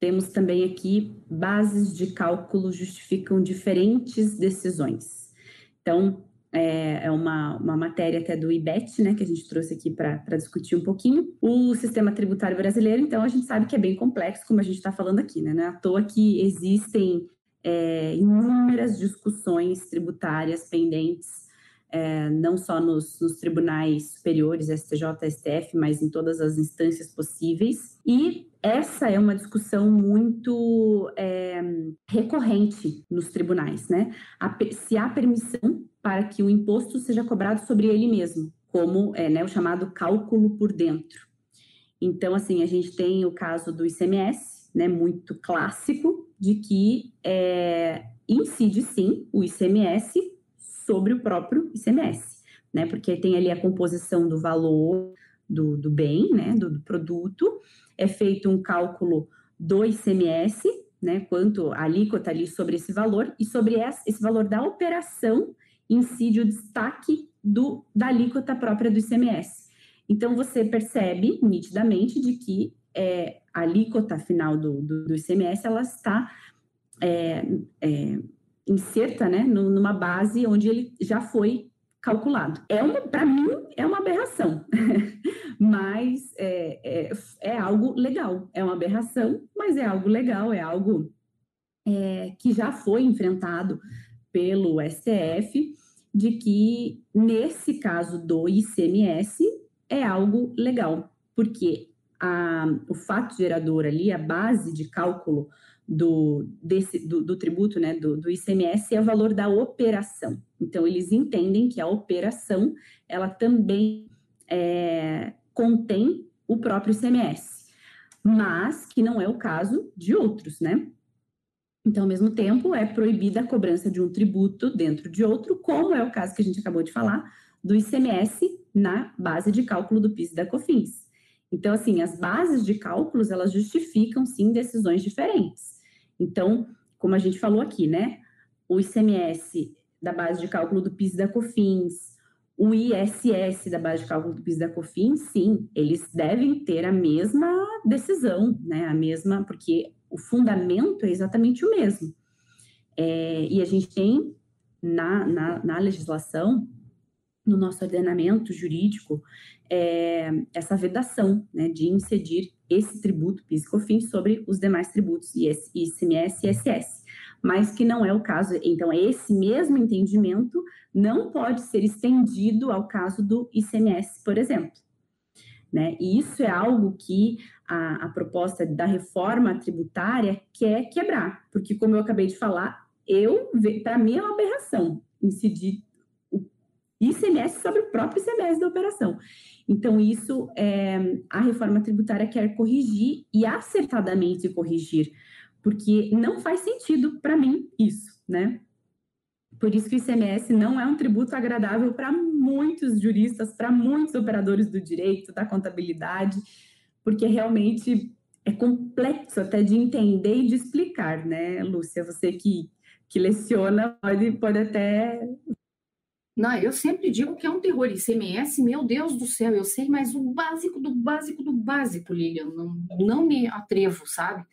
temos também aqui bases de cálculo justificam diferentes decisões. Então, é, é uma, uma matéria até do IBET, né, que a gente trouxe aqui para discutir um pouquinho. O sistema tributário brasileiro, então, a gente sabe que é bem complexo, como a gente está falando aqui, né? Não é à toa que existem é, inúmeras discussões tributárias pendentes, é, não só nos, nos, tribunais superiores, STJ, STF, mas em todas as instâncias possíveis. E essa é uma discussão muito é, recorrente nos tribunais, né? A, se há permissão para que o imposto seja cobrado sobre ele mesmo, como é, né, o chamado cálculo por dentro. Então, assim, a gente tem o caso do ICMS, né, muito clássico, de que é, incide sim o ICMS sobre o próprio ICMS, né, porque tem ali a composição do valor do, do bem, né, do, do produto, é feito um cálculo do ICMS, né, quanto a alíquota ali sobre esse valor, e sobre esse valor da operação incide o destaque do, da alíquota própria do ICMS. Então, você percebe nitidamente de que é, a alíquota final do, do, do ICMS, ela está é, é, inserta né, numa base onde ele já foi calculado. É para mim, é uma aberração, mas é, é, é, algo legal. É uma aberração, mas é algo legal, é algo é, que já foi enfrentado pelo STF de que, nesse caso do ICMS, é algo legal, porque a, o fato gerador ali, a base de cálculo do, desse, do, do tributo, né, do, do, ICMS, é o valor da operação. Então, eles entendem que a operação, ela também é, contém o próprio ICMS, mas que não é o caso de outros, né? Então, ao mesmo tempo, é proibida a cobrança de um tributo dentro de outro, como é o caso que a gente acabou de falar, do ICMS na base de cálculo do PIS e da COFINS. Então, assim, as bases de cálculos, elas justificam, sim, decisões diferentes. Então, como a gente falou aqui, né, o ICMS da base de cálculo do PIS e da COFINS, o ISS da base de cálculo do PIS e da COFINS, sim, eles devem ter a mesma decisão, né, a mesma, porque o fundamento é exatamente o mesmo. É, e a gente tem na, na, na legislação no nosso ordenamento jurídico é, essa vedação né, de incidir esse tributo PIS e COFINS sobre os demais tributos ICMS e ISS, mas que não é o caso. Então, esse mesmo entendimento não pode ser estendido ao caso do ICMS, por exemplo. Né? E isso é algo que a, a proposta da reforma tributária quer quebrar, porque, como eu acabei de falar, eu para mim é uma aberração incidir ICMS sobre o próprio ICMS da operação. Então, isso é, a reforma tributária quer corrigir e acertadamente corrigir, porque não faz sentido para mim isso, né? Por isso que o ICMS não é um tributo agradável para muitos juristas, para muitos operadores do direito, da contabilidade, porque realmente é complexo até de entender e de explicar, né, Lúcia? Você que, que leciona pode, pode até. Não, eu sempre digo que é um terror. ICMS, meu Deus do céu, eu sei, mas o básico do básico do básico, Lilian, não, não me atrevo, sabe?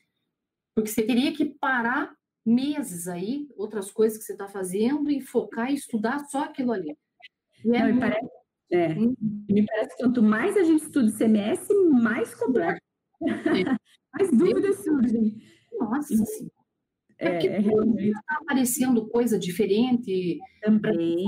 Porque você teria que parar meses aí, outras coisas que você está fazendo e focar e estudar só aquilo ali. E é Não, muito... me, parece, é, hum. me parece que quanto mais a gente estuda CMS, mais complexo. É. mais dúvidas surgem. Nossa É, é porque é, realmente... está aparecendo coisa diferente. Também.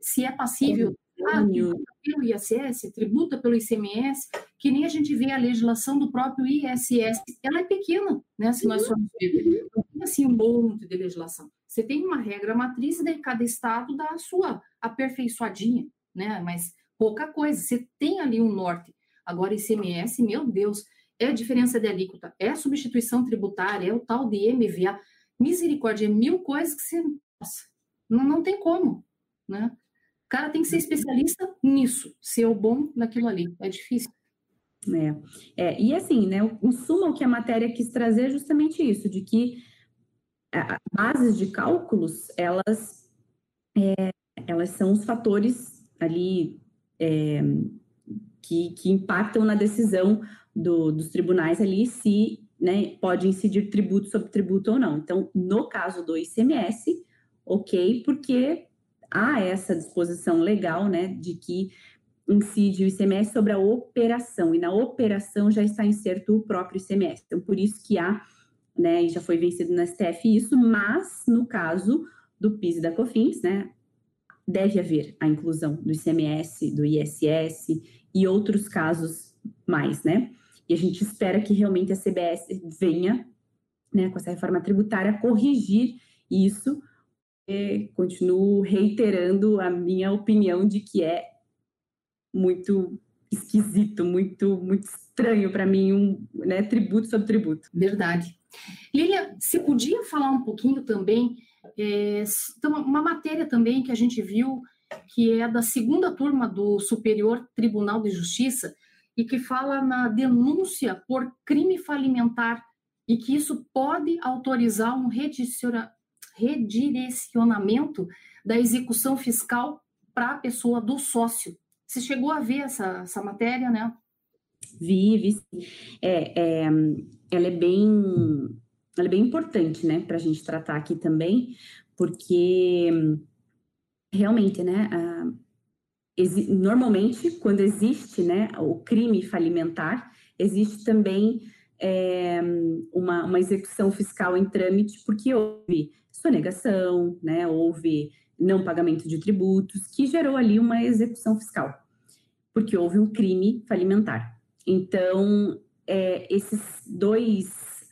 Se é passível ah, tributa pelo ISS, tributa pelo ICMS, que nem a gente vê a legislação do próprio ISS. Ela é pequena, né? Se nós formos ver. Não tem assim um monte de legislação. Você tem uma regra matriz e daí cada estado dá a sua aperfeiçoadinha, né? Mas pouca coisa. Você tem ali um norte. Agora, ICMS, meu Deus, é a diferença de alíquota, é a substituição tributária, é o tal de MVA. Misericórdia, é mil coisas que você. Nossa, não, não tem como, né? O cara tem que ser especialista nisso, ser o bom naquilo ali. É difícil. É, é, e assim, né, suma, o que a matéria quis trazer é justamente isso, de que as bases de cálculos, elas, é, elas são os fatores ali é, que, que impactam na decisão do, dos tribunais ali se né, pode incidir tributo sobre tributo ou não. Então, no caso do ICMS, ok, porque há essa disposição legal, né, de que incide o ICMS sobre a operação, e na operação já está incerto o próprio ICMS. Então, por isso que há, né, e já foi vencido no STF isso, mas no caso do PIS e da COFINS, né, deve haver a inclusão do ICMS, do ISS e outros casos mais, né? E a gente espera que realmente a CBS venha, né, com essa reforma tributária, corrigir isso, continuo reiterando a minha opinião de que é muito esquisito, muito muito estranho para mim um né, tributo sobre tributo. Verdade. Lilia, você podia falar um pouquinho também, é, então, uma matéria também que a gente viu que é da segunda turma do Superior Tribunal de Justiça e que fala na denúncia por crime falimentar e que isso pode autorizar um redirecionamento da execução fiscal para a pessoa do sócio. Você chegou a ver essa, essa matéria, né? Vi, vi. É, é, ela é bem, ela é bem importante, né, para a gente tratar aqui também, porque realmente, né, a, normalmente quando existe, né, o crime falimentar, existe também é, uma, uma execução fiscal em trâmite, porque houve sonegação, né, houve não pagamento de tributos, que gerou ali uma execução fiscal, porque houve um crime falimentar. Então, é, esses dois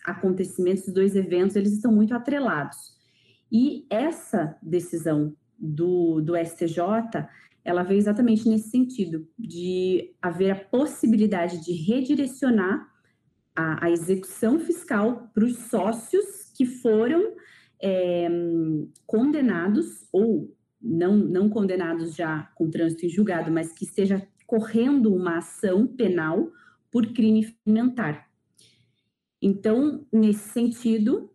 acontecimentos, dois eventos, eles estão muito atrelados. E essa decisão do, do STJ, ela veio exatamente nesse sentido, de haver a possibilidade de redirecionar a, a execução fiscal para os sócios que foram é, condenados ou não, não condenados já com trânsito em julgado, mas que esteja correndo uma ação penal por crime alimentar. Então, nesse sentido,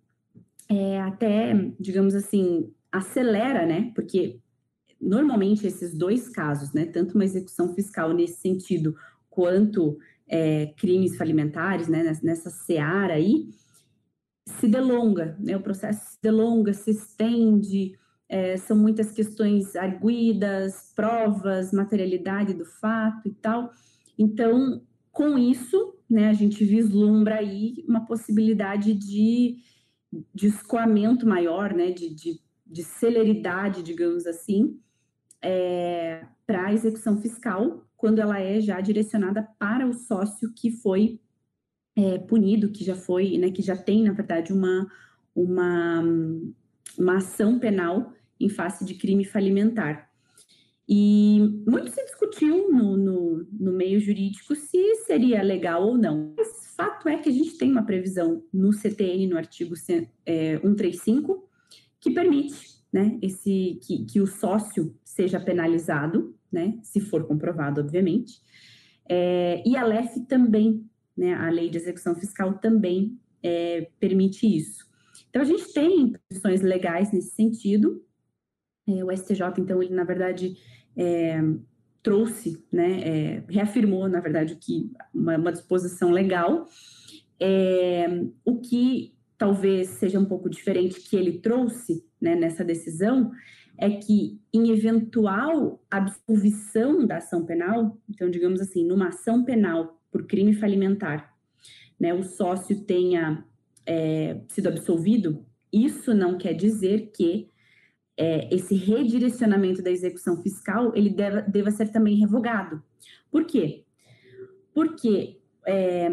é, até, digamos assim, acelera, né? Porque normalmente esses dois casos, né, tanto uma execução fiscal nesse sentido, quanto é, crimes falimentares, né, nessa seara aí, se delonga, né? O processo se delonga, se estende, é, são muitas questões arguídas, provas, materialidade do fato e tal. Então, com isso, né, a gente vislumbra aí uma possibilidade de, de escoamento maior, né, de, de, de celeridade, digamos assim, é, para a execução fiscal, quando ela é já direcionada para o sócio que foi é, punido, que já foi, né, que já tem, na verdade, uma, uma, uma ação penal em face de crime falimentar. E muito se discutiu no, no, no, meio jurídico se seria legal ou não. Mas fato é que a gente tem uma previsão no CTN, no artigo é, 135, que permite né, esse, que, que o sócio seja penalizado, né, se for comprovado, obviamente. É, e a LEF também, né, a Lei de Execução Fiscal também é, permite isso. Então, a gente tem posições legais nesse sentido. É, o STJ, então, ele, na verdade, é, trouxe, né, é, reafirmou, na verdade, que uma, uma disposição legal. É, o que talvez seja um pouco diferente que ele trouxe né, nessa decisão é que, em eventual absolvição da ação penal, então, digamos assim, numa ação penal por crime falimentar, né, o sócio tenha é, sido absolvido, isso não quer dizer que é, esse redirecionamento da execução fiscal ele deva, deva ser também revogado. Por quê? Porque é,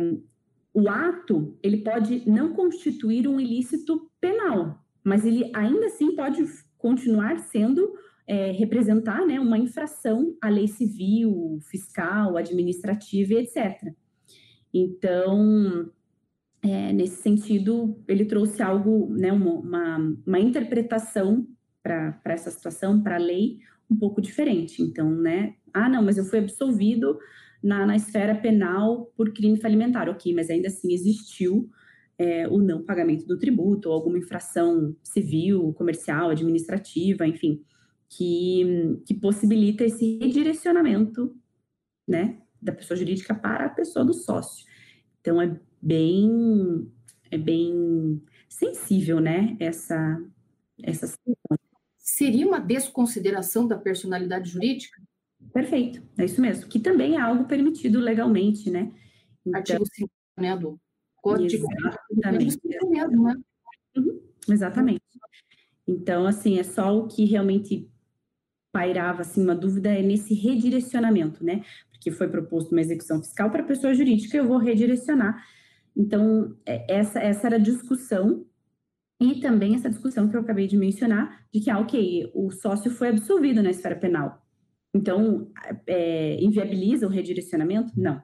o ato ele pode não constituir um ilícito penal, mas ele ainda assim pode continuar sendo é, representar né, uma infração à lei civil, fiscal, administrativa etc. Então, é, nesse sentido, ele trouxe algo, né, uma, uma interpretação para essa situação, para a lei, um pouco diferente. Então, né, ah, não, mas eu fui absolvido na, na esfera penal por crime falimentar, ok, mas ainda assim existiu é, o não pagamento do tributo ou alguma infração civil, comercial, administrativa, enfim, que, que possibilita esse redirecionamento, né, da pessoa jurídica para a pessoa do sócio. Então, é bem, é bem sensível, né, essa, essa. Seria uma desconsideração da personalidade jurídica? Perfeito, é isso mesmo, que também é algo permitido legalmente, né? Então, Artigo 5, né, do Código. Exatamente. Mesmo, né? Uhum, exatamente. Então, assim, é só o que realmente pairava, assim, uma dúvida é nesse redirecionamento, né? Porque foi proposto uma execução fiscal para pessoa jurídica, eu vou redirecionar então, é, essa, essa era a discussão, e também essa discussão que eu acabei de mencionar, de que, ah, ok, o sócio foi absolvido na esfera penal. Então, é, inviabiliza o redirecionamento? Não.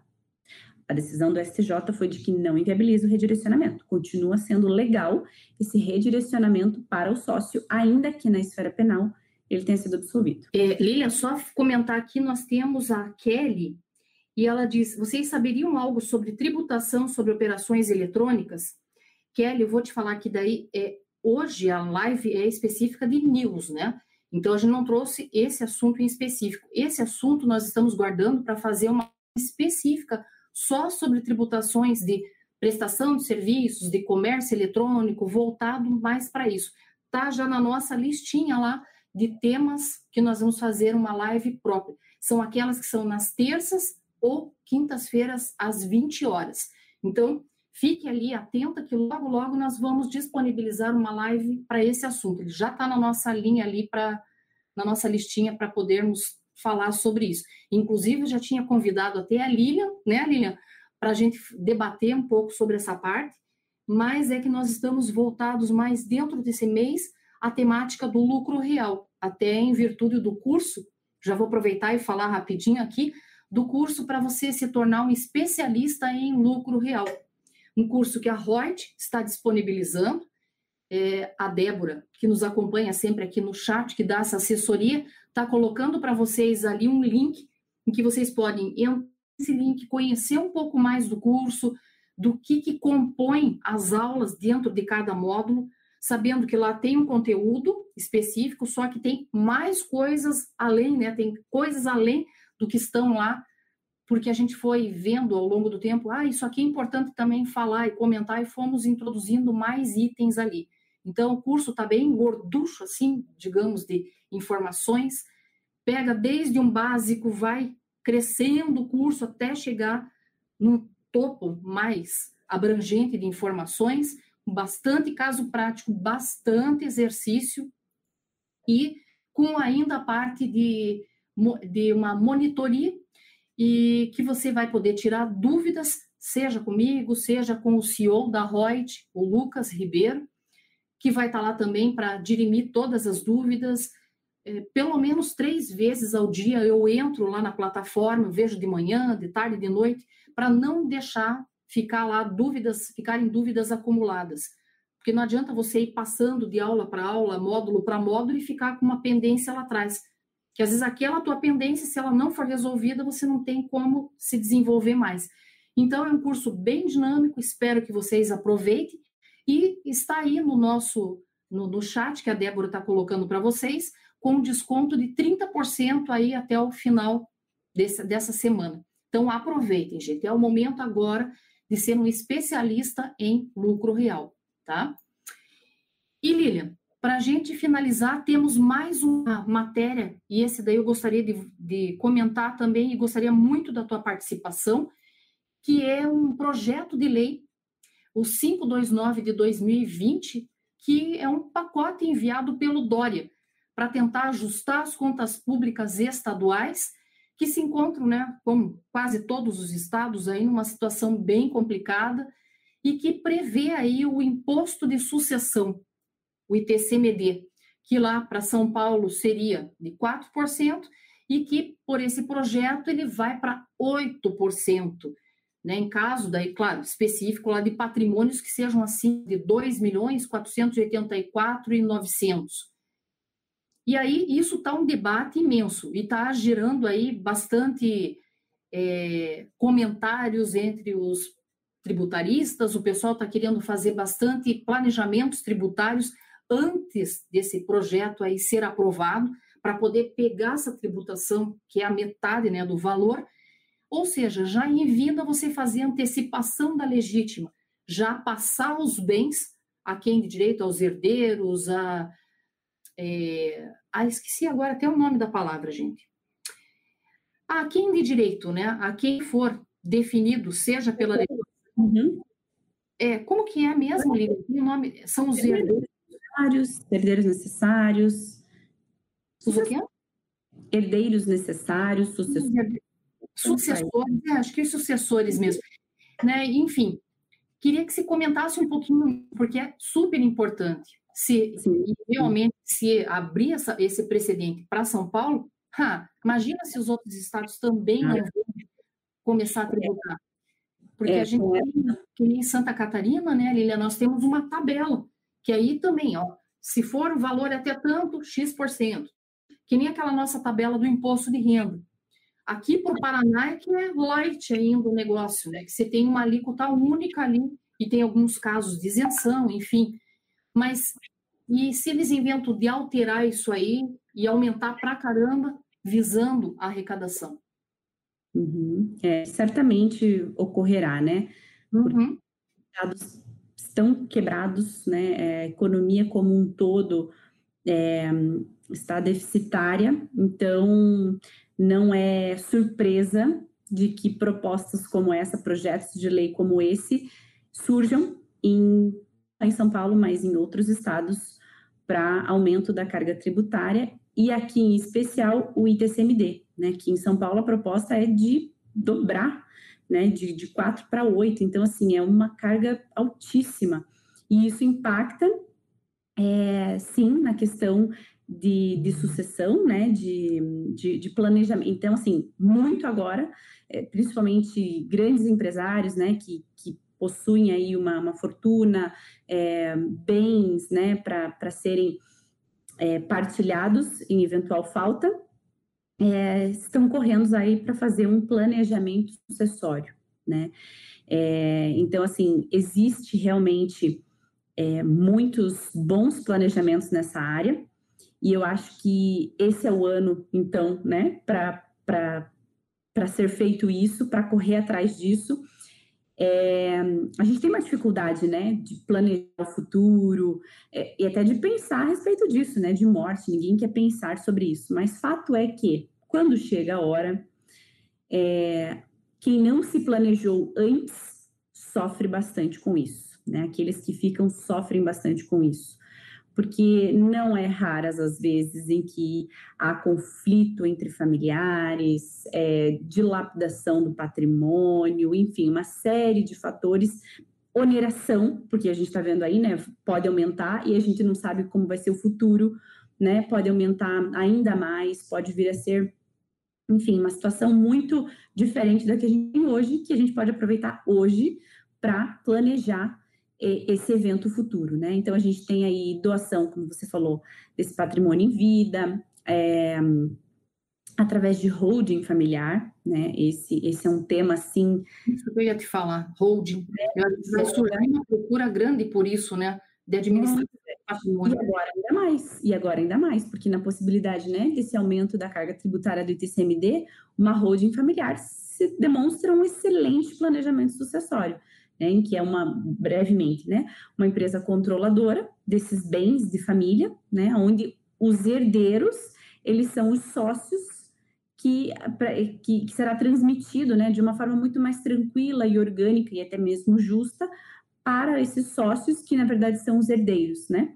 A decisão do STJ foi de que não inviabiliza o redirecionamento. Continua sendo legal esse redirecionamento para o sócio, ainda que na esfera penal ele tenha sido absolvido. É, Lilian, só comentar aqui, nós temos a Kelly, e ela diz: Vocês saberiam algo sobre tributação sobre operações eletrônicas? Kelly, eu vou te falar que daí é, hoje a live é específica de news, né? Então a gente não trouxe esse assunto em específico. Esse assunto nós estamos guardando para fazer uma específica só sobre tributações de prestação de serviços, de comércio eletrônico, voltado mais para isso. Tá já na nossa listinha lá de temas que nós vamos fazer uma live própria. São aquelas que são nas terças ou quintas-feiras às 20 horas. Então, fique ali atenta que logo, logo nós vamos disponibilizar uma live para esse assunto. Ele já está na nossa linha ali, pra, na nossa listinha para podermos falar sobre isso. Inclusive, eu já tinha convidado até a Lilian, né, Lilian, para a gente debater um pouco sobre essa parte, mas é que nós estamos voltados mais dentro desse mês à temática do lucro real, até em virtude do curso. Já vou aproveitar e falar rapidinho aqui do curso para você se tornar um especialista em lucro real. Um curso que a Reut está disponibilizando. É, a Débora, que nos acompanha sempre aqui no chat, que dá essa assessoria, está colocando para vocês ali um link em que vocês podem entrar nesse link, conhecer um pouco mais do curso, do que, que compõe as aulas dentro de cada módulo, sabendo que lá tem um conteúdo específico, só que tem mais coisas além, né? Tem coisas além do que estão lá, porque a gente foi vendo ao longo do tempo, ah, isso aqui é importante também falar e comentar, e fomos introduzindo mais itens ali. Então, o curso está bem gorducho, assim, digamos, de informações. Pega desde um básico, vai crescendo o curso até chegar num topo mais abrangente de informações, bastante caso prático, bastante exercício e com ainda a parte de, de uma monitoria e que você vai poder tirar dúvidas, seja comigo, seja com o CEO da Reut, o Lucas Ribeiro, que vai estar lá também para dirimir todas as dúvidas. É, pelo menos três vezes ao dia eu entro lá na plataforma, vejo de manhã, de tarde, de noite, para não deixar ficar lá dúvidas, ficarem dúvidas acumuladas. Porque não adianta você ir passando de aula para aula, módulo para módulo e ficar com uma pendência lá atrás. Que às vezes aquela tua pendência, se ela não for resolvida, você não tem como se desenvolver mais. Então é um curso bem dinâmico, espero que vocês aproveitem e está aí no nosso no, no chat que a Débora está colocando para vocês, com desconto de 30% aí até o final desse, dessa semana. Então aproveitem, gente. É o momento agora de ser um especialista em lucro real tá? E Lilian, para a gente finalizar, temos mais uma matéria, e esse daí eu gostaria de, de, comentar também, e gostaria muito da tua participação, que é um projeto de lei, o 529 de 2020, que é um pacote enviado pelo Dória para tentar ajustar as contas públicas estaduais, que se encontram, né, como quase todos os estados, aí numa situação bem complicada, e que prevê aí o imposto de sucessão, o ITCMD, que lá para São Paulo seria de 4% e que por esse projeto ele vai para 8%, né? Em caso daí, claro, específico lá de patrimônios que sejam assim de 2 milhões 484 e 900. E aí isso está um debate imenso e está gerando aí bastante é, comentários entre os tributaristas, o pessoal está querendo fazer bastante planejamentos tributários antes desse projeto aí ser aprovado, para poder pegar essa tributação, que é a metade né, do valor, ou seja, já em vida você fazer antecipação da legítima, já passar os bens a quem de direito, aos herdeiros, a. É, ah, esqueci agora até o nome da palavra, gente. A quem de direito, né? A quem for definido, seja pela Uhum. É, como que é mesmo, Lívia? O nome são os herdeiros necessários, herdeiros necessários. Os o quê? Herdeiros necessários, sucessores. Sucessores, é, acho que sucessores mesmo. Né? Enfim, queria que se comentasse um pouquinho, porque é super importante. Se realmente se abrir essa, esse precedente para São Paulo, ha, imagina se os outros estados também não vão começar a tributar. Porque é, a gente tem, que em Santa Catarina, né, Lilia, nós temos uma tabela, que aí também, ó, se for o valor é até tanto, X%. Que nem aquela nossa tabela do imposto de renda. Aqui para o Paraná é que é light ainda o negócio, né? Que você tem uma alíquota única ali e tem alguns casos de isenção, enfim. Mas e se eles inventam de alterar isso aí e aumentar para caramba, visando a arrecadação? Uhum. É, certamente ocorrerá, né? Uhum. Estados estão quebrados, né? É, a economia como um todo é, está deficitária, então não é surpresa de que propostas como essa, projetos de lei como esse, surjam em, em São Paulo, mas em outros estados, para aumento da carga tributária e aqui em especial o ITCMD, né, que em São Paulo a proposta é de dobrar, né, de, de 4 para 8, então assim, é uma carga altíssima, e isso impacta, é, sim, na questão de, de sucessão, né, de, de, de, planejamento, então assim, muito agora, é, principalmente grandes empresários, né, que, que possuem aí uma, uma fortuna, é, bens, né, para serem é, partilhados em eventual falta, é, estão correndo aí para fazer um planejamento sucessório, né? É, então, assim, existe realmente é, muitos bons planejamentos nessa área, e eu acho que esse é o ano, então, né, para ser feito isso, para correr atrás disso, é, a gente tem uma dificuldade, né, de planejar o futuro é, e até de pensar a respeito disso, né, de morte. Ninguém quer pensar sobre isso, mas fato é que quando chega a hora, é, quem não se planejou antes sofre bastante com isso, né? Aqueles que ficam sofrem bastante com isso porque não é raras as vezes em que há conflito entre familiares, é, dilapidação do patrimônio, enfim, uma série de fatores. Oneração, porque a gente está vendo aí, né? Pode aumentar e a gente não sabe como vai ser o futuro, né? Pode aumentar ainda mais, pode vir a ser, enfim, uma situação muito diferente da que a gente tem hoje, que a gente pode aproveitar hoje para planejar esse evento futuro, né? Então a gente tem aí doação, como você falou, desse patrimônio em vida, é, através de holding familiar, né? Esse, esse é um tema assim. Isso que eu ia te falar, holding. É, vai surgir uma procura grande por isso, né? De administrar patrimônio. E agora ainda mais, e agora ainda mais, porque na possibilidade, né, desse aumento da carga tributária do ITCMD, uma holding familiar se demonstra um excelente planejamento sucessório né, em que é uma, brevemente, né, uma empresa controladora desses bens de família, né, onde os herdeiros, eles são os sócios que, que, que, será transmitido, né, de uma forma muito mais tranquila e orgânica e até mesmo justa para esses sócios que, na verdade, são os herdeiros, né.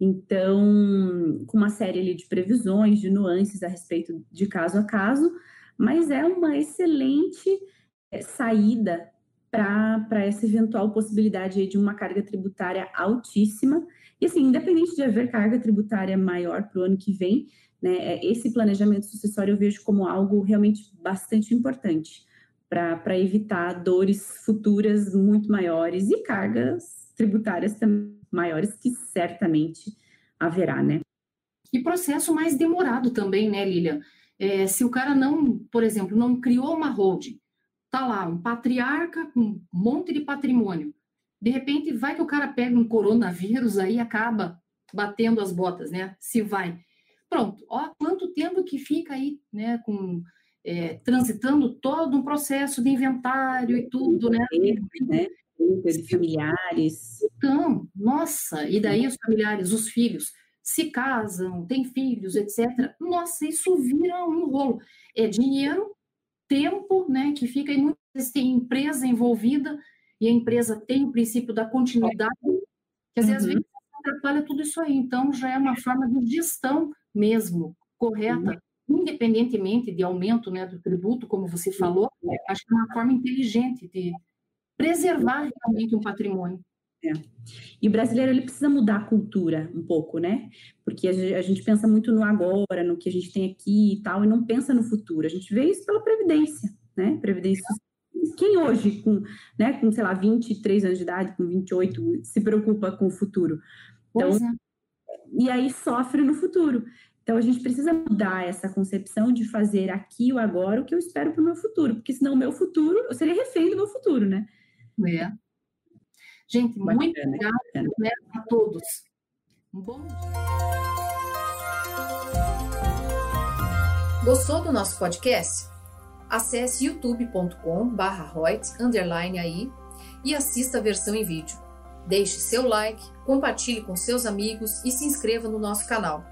Então, com uma série ali de previsões, de nuances a respeito de caso a caso, mas é uma excelente eh, saída para essa eventual possibilidade de uma carga tributária altíssima. E assim, independente de haver carga tributária maior para o ano que vem, né, é, esse planejamento sucessório eu vejo como algo realmente bastante importante para evitar dores futuras muito maiores e cargas tributárias maiores que certamente haverá, né? E processo mais demorado também, né, Lilian? É, se o cara não, por exemplo, não criou uma holding, tá lá um patriarca com um monte de patrimônio. De repente, vai que o cara pega um coronavírus aí acaba batendo as botas, né? Se vai. Pronto, ó, quanto tempo que fica aí, né, com é, transitando todo um processo de inventário e tudo, né? né? Familiares. Então, nossa, e daí os familiares, os filhos, se casam, têm filhos, etc. Nossa, isso vira um rolo. É dinheiro tempo, né, que fica, e muitas vezes tem empresa envolvida, e a empresa tem o princípio da continuidade, que às uhum. vezes atrapalha tudo isso aí. Então, já é uma forma de gestão mesmo, correta. Independentemente de aumento né, do tributo, como você falou, acho que é uma forma inteligente de preservar realmente um patrimônio. É. E o brasileiro ele precisa mudar a cultura um pouco, né? Porque a gente pensa muito no agora, no que a gente tem aqui e tal, e não pensa no futuro. A gente vê isso pela previdência, né? Previdência quem hoje, com, né, com, sei lá, 23 anos de idade, com 28, se preocupa com o futuro? Então, é. E aí sofre no futuro. Então, a gente precisa mudar essa concepção de fazer aqui o agora o que eu espero para o meu futuro, porque senão o meu futuro, eu seria refém do meu futuro, né? É. Gente, Bacana, muito obrigada né, a todos. Um bom dia. Gostou do nosso podcast? Acesse youtube.com/barra aí e assista a versão em vídeo. Deixe seu like, compartilhe com seus amigos e se inscreva no nosso canal.